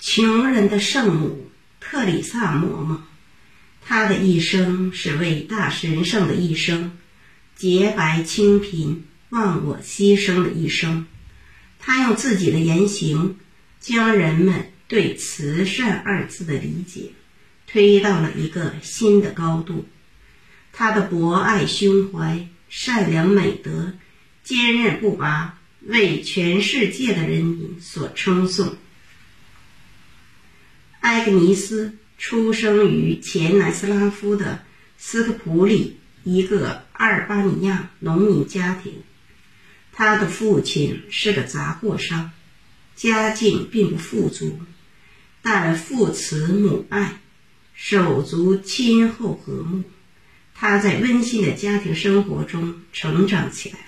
穷人的圣母特里萨嬷嬷，她的一生是伟大神圣的一生，洁白清贫、忘我牺牲的一生。她用自己的言行，将人们对“慈善”二字的理解推到了一个新的高度。她的博爱胸怀、善良美德、坚韧不拔，为全世界的人民所称颂。埃格尼斯出生于前南斯拉夫的斯科普里一个阿尔巴尼亚农民家庭。他的父亲是个杂货商，家境并不富足，但父慈母爱，手足亲厚和睦。他在温馨的家庭生活中成长起来。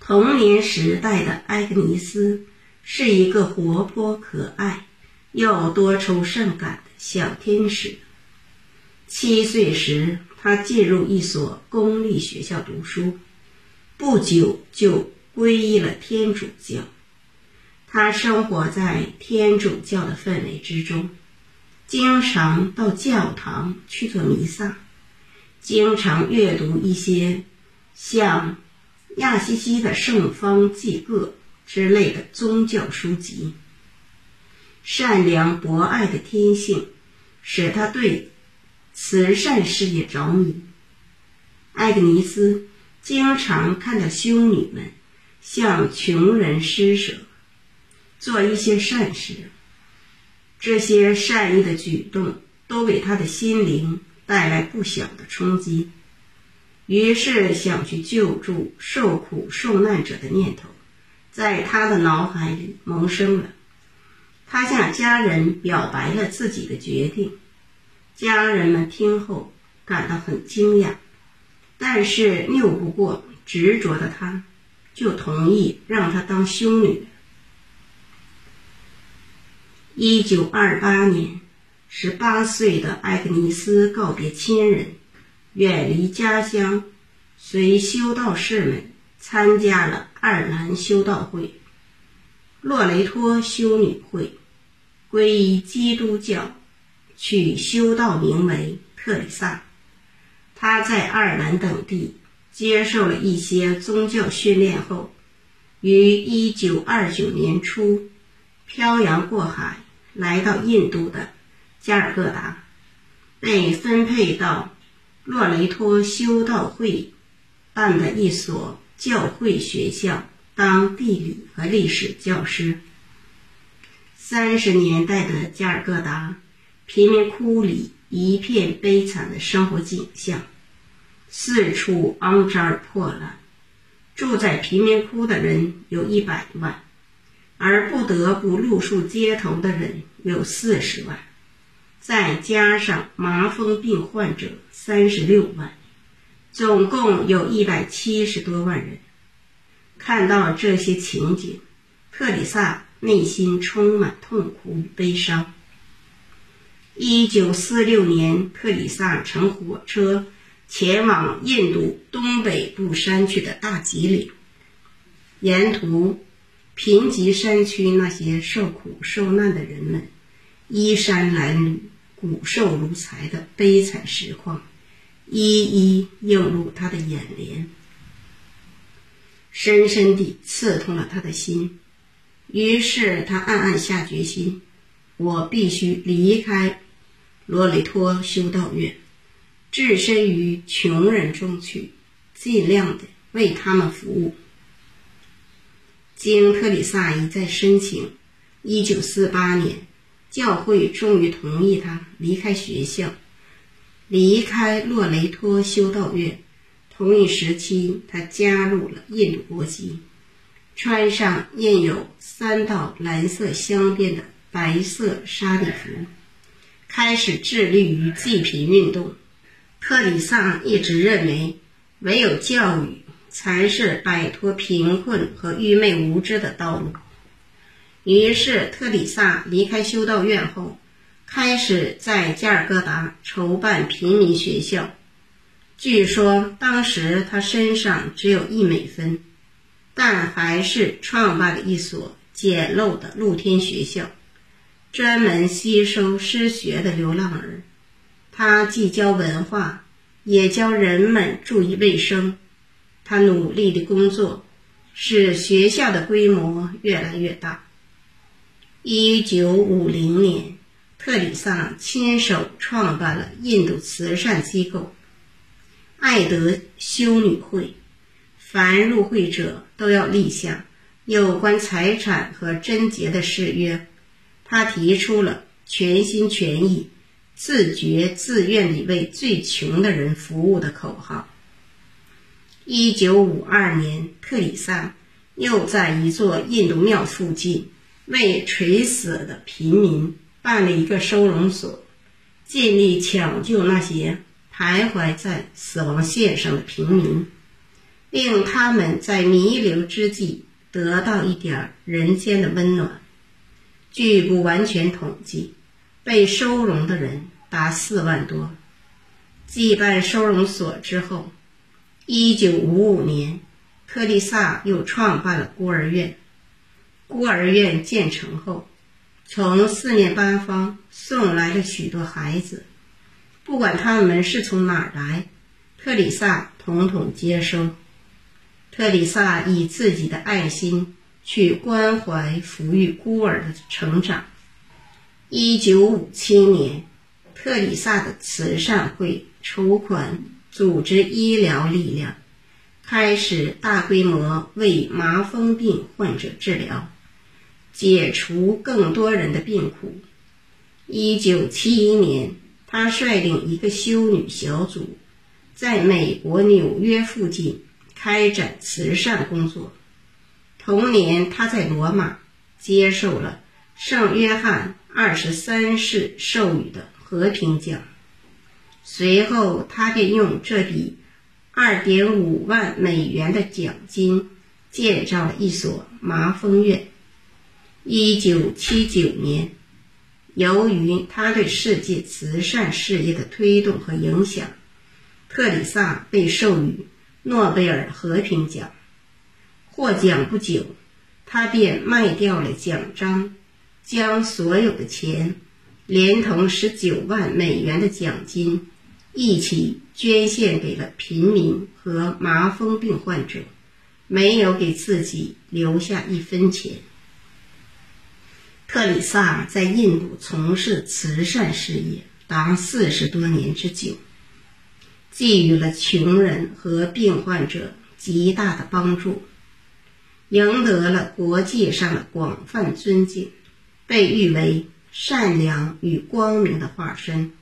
童年时代的埃格尼斯是一个活泼可爱。又多愁善感的小天使。七岁时，他进入一所公立学校读书，不久就皈依了天主教。他生活在天主教的氛围之中，经常到教堂去做弥撒，经常阅读一些像亚西西的圣方济各之类的宗教书籍。善良博爱的天性，使他对慈善事业着迷。艾格尼斯经常看到修女们向穷人施舍，做一些善事。这些善意的举动都给他的心灵带来不小的冲击，于是想去救助受苦受难者的念头，在他的脑海里萌生了。他向家人表白了自己的决定，家人们听后感到很惊讶，但是拗不过执着的他，就同意让他当修女。一九二八年，十八岁的艾格尼斯告别亲人，远离家乡，随修道士们参加了爱尔兰修道会。洛雷托修女会皈依基督教，取修道名为特里萨。他在爱尔兰等地接受了一些宗教训练后，于1929年初漂洋过海来到印度的加尔各答，被分配到洛雷托修道会办的一所教会学校。当地理和历史教师。三十年代的加尔各答贫民窟里一片悲惨的生活景象，四处肮脏破烂。住在贫民窟的人有一百万，而不得不露宿街头的人有四十万，再加上麻风病患者三十六万，总共有一百七十多万人。看到这些情景，特里萨内心充满痛苦与悲伤。一九四六年，特里萨乘火车前往印度东北部山区的大吉岭，沿途贫瘠山区那些受苦受难的人们衣衫褴褛、骨瘦如柴的悲惨实况，一一映入他的眼帘。深深地刺痛了他的心，于是他暗暗下决心：我必须离开罗雷托修道院，置身于穷人中去，尽量的为他们服务。经特里萨一再申请，一九四八年，教会终于同意他离开学校，离开洛雷托修道院。同一时期，他加入了印度国籍，穿上印有三道蓝色镶边的白色纱礼服，开始致力于济贫运动。特里萨一直认为，唯有教育才是摆脱贫困和愚昧无知的道路。于是，特里萨离开修道院后，开始在加尔各答筹办平民学校。据说当时他身上只有一美分，但还是创办了一所简陋的露天学校，专门吸收失学的流浪儿。他既教文化，也教人们注意卫生。他努力的工作，使学校的规模越来越大。一九五零年，特里萨亲手创办了印度慈善机构——爱德修女会。凡入会者都要立下有关财产和贞洁的誓约。他提出了全心全意、自觉自愿地为最穷的人服务的口号。一九五二年，特里萨又在一座印度庙附近。为垂死的贫民办了一个收容所，尽力抢救那些徘徊在死亡线上的平民，令他们在弥留之际得到一点人间的温暖。据不完全统计，被收容的人达四万多。继办收容所之后，一九五五年，特丽萨又创办了孤儿院。孤儿院建成后，从四面八方送来了许多孩子，不管他们是从哪儿来，特里萨统统接收。特里萨以自己的爱心去关怀抚育孤儿的成长。一九五七年，特里萨的慈善会筹款组织医疗力量，开始大规模为麻风病患者治疗。解除更多人的病苦。一九七一年，他率领一个修女小组，在美国纽约附近开展慈善工作。同年，他在罗马接受了圣约翰二十三世授予的和平奖。随后，他便用这笔二点五万美元的奖金建造了一所麻风院。一九七九年，由于他对世界慈善事业的推动和影响，特里萨被授予诺贝尔和平奖。获奖不久，他便卖掉了奖章，将所有的钱，连同十九万美元的奖金，一起捐献给了贫民和麻风病患者，没有给自己留下一分钱。特里萨在印度从事慈善事业达四十多年之久，给予了穷人和病患者极大的帮助，赢得了国际上的广泛尊敬，被誉为善良与光明的化身。